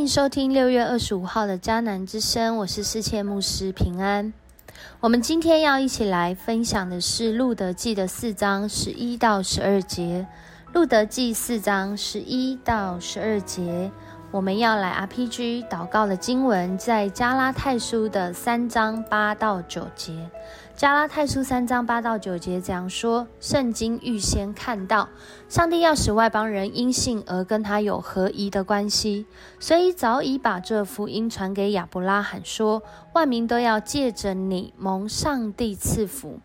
欢迎收听六月二十五号的迦南之声，我是世界牧师平安。我们今天要一起来分享的是《路德记》的四章十一到十二节，《路德记》四章十一到十二节。我们要来 RPG 祷告的经文，在加拉太书的三章八到九节。加拉太书三章八到九节这样说：圣经预先看到，上帝要使外邦人因信而跟他有合宜的关系，所以早已把这福音传给亚伯拉罕，说万民都要借着你蒙上帝赐福。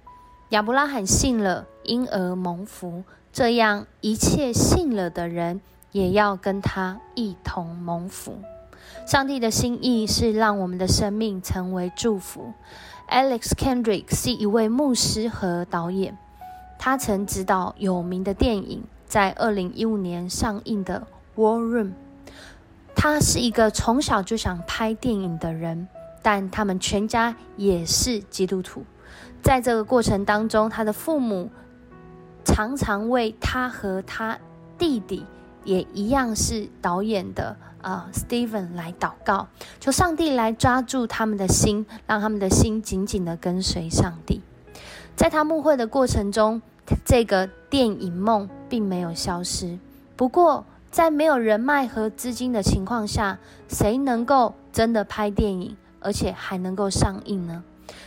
亚伯拉罕信了，因而蒙福。这样，一切信了的人。也要跟他一同蒙福。上帝的心意是让我们的生命成为祝福。Alex Kendrick 是一位牧师和导演，他曾执导有名的电影，在二零一五年上映的《War Room》。他是一个从小就想拍电影的人，但他们全家也是基督徒。在这个过程当中，他的父母常常为他和他弟弟。也一样是导演的呃，Steven 来祷告，求上帝来抓住他们的心，让他们的心紧紧的跟随上帝。在他牧会的过程中，这个电影梦并没有消失。不过，在没有人脉和资金的情况下，谁能够真的拍电影，而且还能够上映呢？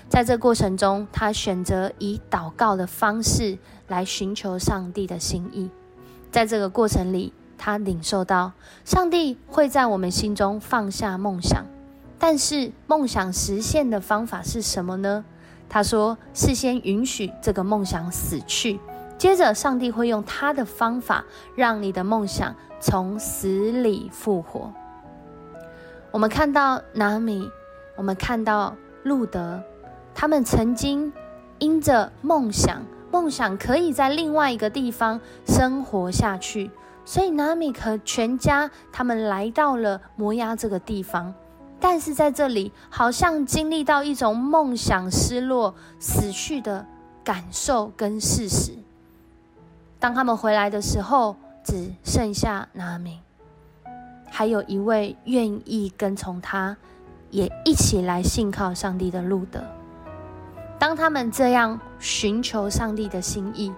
在这过程中，他选择以祷告的方式来寻求上帝的心意。在这个过程里，他领受到上帝会在我们心中放下梦想，但是梦想实现的方法是什么呢？他说：事先允许这个梦想死去，接着上帝会用他的方法让你的梦想从死里复活。我们看到拿米，我们看到路德，他们曾经因着梦想，梦想可以在另外一个地方生活下去。所以，拿米和全家他们来到了摩押这个地方，但是在这里好像经历到一种梦想失落、死去的感受跟事实。当他们回来的时候，只剩下拿米，还有一位愿意跟从他，也一起来信靠上帝的路德。当他们这样寻求上帝的心意，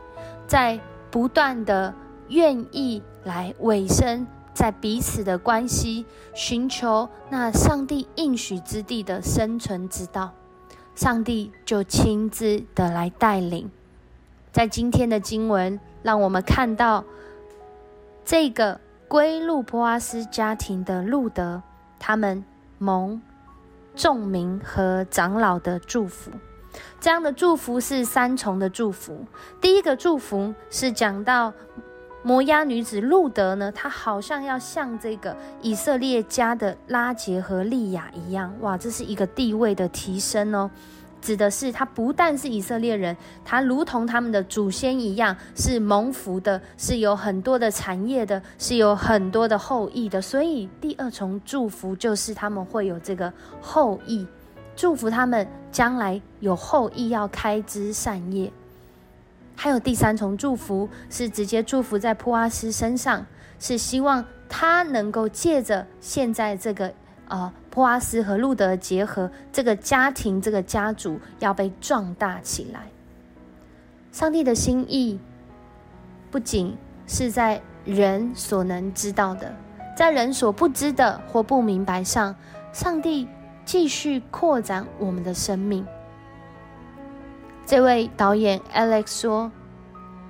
在不断的。愿意来委身在彼此的关系，寻求那上帝应许之地的生存之道，上帝就亲自的来带领。在今天的经文，让我们看到这个归路波阿斯家庭的路德，他们蒙众民和长老的祝福。这样的祝福是三重的祝福。第一个祝福是讲到。摩押女子路德呢？她好像要像这个以色列家的拉杰和利亚一样，哇，这是一个地位的提升哦。指的是她不但是以色列人，她如同他们的祖先一样，是蒙福的，是有很多的产业的，是有很多的后裔的。所以第二重祝福就是他们会有这个后裔，祝福他们将来有后裔要开枝散叶。还有第三重祝福是直接祝福在普阿斯身上，是希望他能够借着现在这个呃普阿斯和路德的结合，这个家庭这个家族要被壮大起来。上帝的心意不仅是在人所能知道的，在人所不知的或不明白上，上帝继续扩展我们的生命。这位导演 Alex 说：“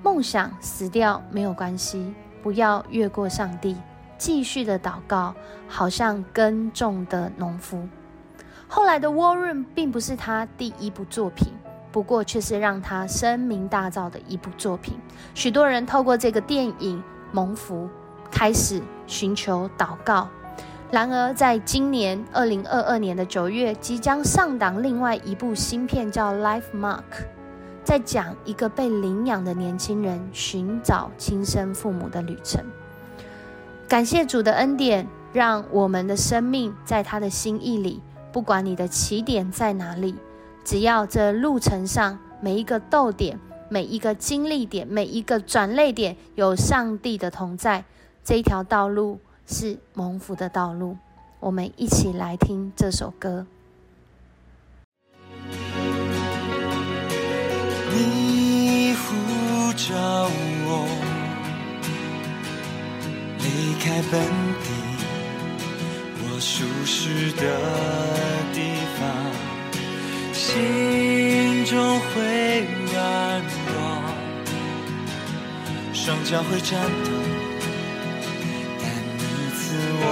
梦想死掉没有关系，不要越过上帝，继续的祷告，好像耕种的农夫。”后来的《War Room》并不是他第一部作品，不过却是让他声名大噪的一部作品。许多人透过这个电影蒙福，开始寻求祷告。然而，在今年二零二二年的九月，即将上档另外一部新片，叫《Life Mark》，在讲一个被领养的年轻人寻找亲生父母的旅程。感谢主的恩典，让我们的生命在他的心意里。不管你的起点在哪里，只要这路程上每一个逗点、每一个经历点、每一个转泪点有上帝的同在，这一条道路。是蒙福的道路，我们一起来听这首歌。你呼召我离开本地，我舒适的地方，心中会软弱，双脚会颤抖，我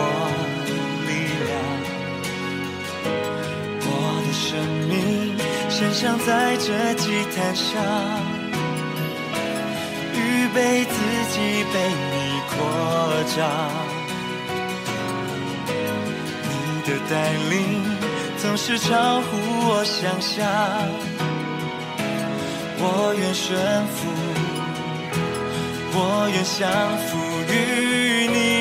力量，我的生命。献上在这祭坛上，预备自己被你扩张。你的带领总是超乎我想象，我愿顺服，我愿降服于你。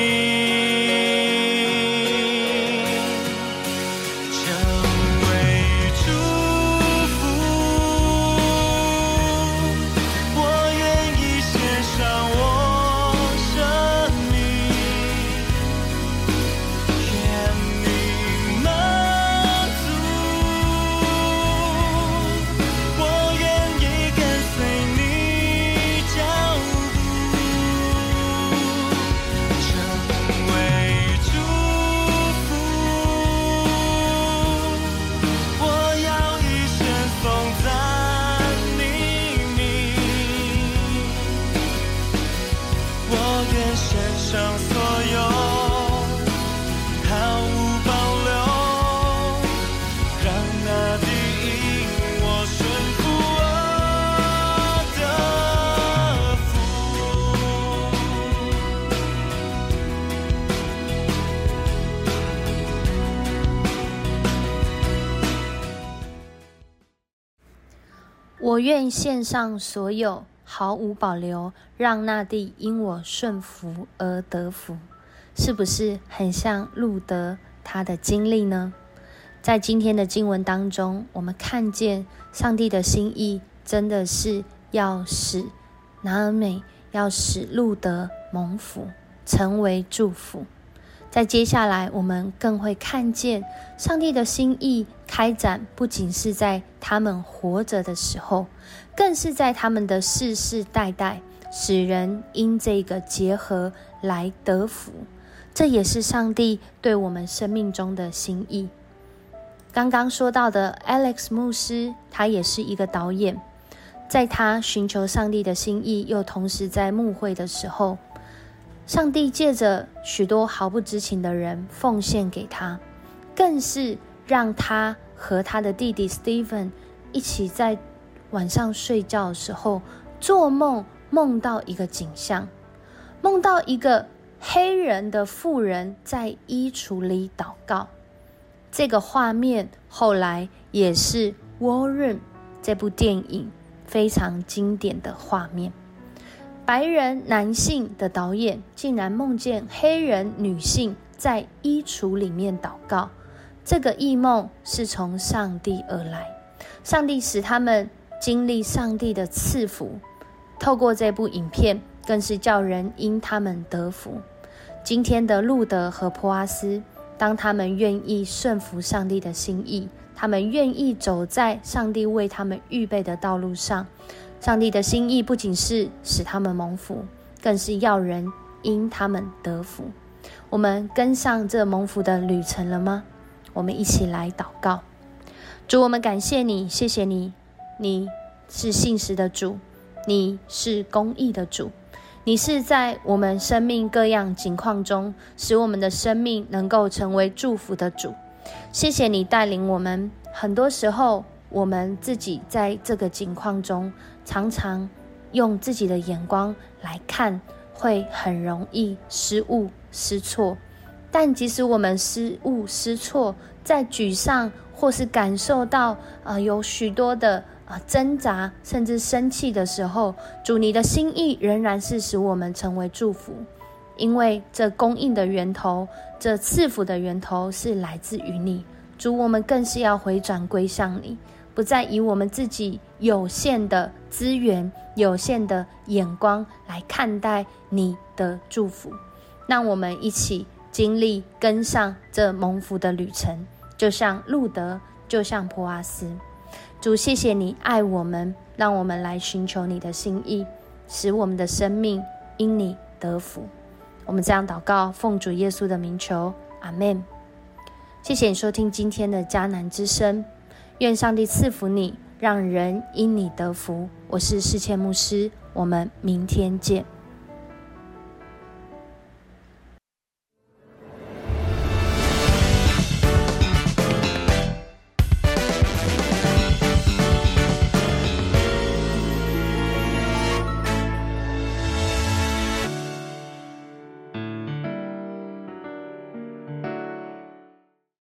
我愿献上所有，毫无保留，让那地因我顺服而得福。是不是很像路德他的经历呢？在今天的经文当中，我们看见上帝的心意，真的是要使拿尔美，要使路德蒙福，成为祝福。在接下来，我们更会看见上帝的心意开展，不仅是在他们活着的时候，更是在他们的世世代代，使人因这个结合来得福。这也是上帝对我们生命中的心意。刚刚说到的 Alex 牧师，他也是一个导演，在他寻求上帝的心意，又同时在牧会的时候。上帝借着许多毫不知情的人奉献给他，更是让他和他的弟弟 Stephen 一起在晚上睡觉的时候做梦，梦到一个景象，梦到一个黑人的妇人在衣橱里祷告。这个画面后来也是《War Room》这部电影非常经典的画面。白人男性的导演竟然梦见黑人女性在衣橱里面祷告，这个异梦是从上帝而来，上帝使他们经历上帝的赐福。透过这部影片，更是叫人因他们得福。今天的路德和普阿斯，当他们愿意顺服上帝的心意，他们愿意走在上帝为他们预备的道路上。上帝的心意不仅是使他们蒙福，更是要人因他们得福。我们跟上这蒙福的旅程了吗？我们一起来祷告。主，我们感谢你，谢谢你，你是信实的主，你是公义的主，你是在我们生命各样境况中，使我们的生命能够成为祝福的主。谢谢你带领我们，很多时候。我们自己在这个境况中，常常用自己的眼光来看，会很容易失误失错。但即使我们失误失错，在沮丧或是感受到啊有许多的啊挣扎，甚至生气的时候，主你的心意仍然是使我们成为祝福，因为这供应的源头，这赐福的源头是来自于你。主，我们更是要回转归向你。不再以我们自己有限的资源、有限的眼光来看待你的祝福，让我们一起经历跟上这蒙福的旅程，就像路德，就像普阿斯。主，谢谢你爱我们，让我们来寻求你的心意，使我们的生命因你得福。我们这样祷告，奉主耶稣的名求，阿门。谢谢你收听今天的迦南之声，愿上帝赐福你，让人因你得福。我是世谦牧师，我们明天见。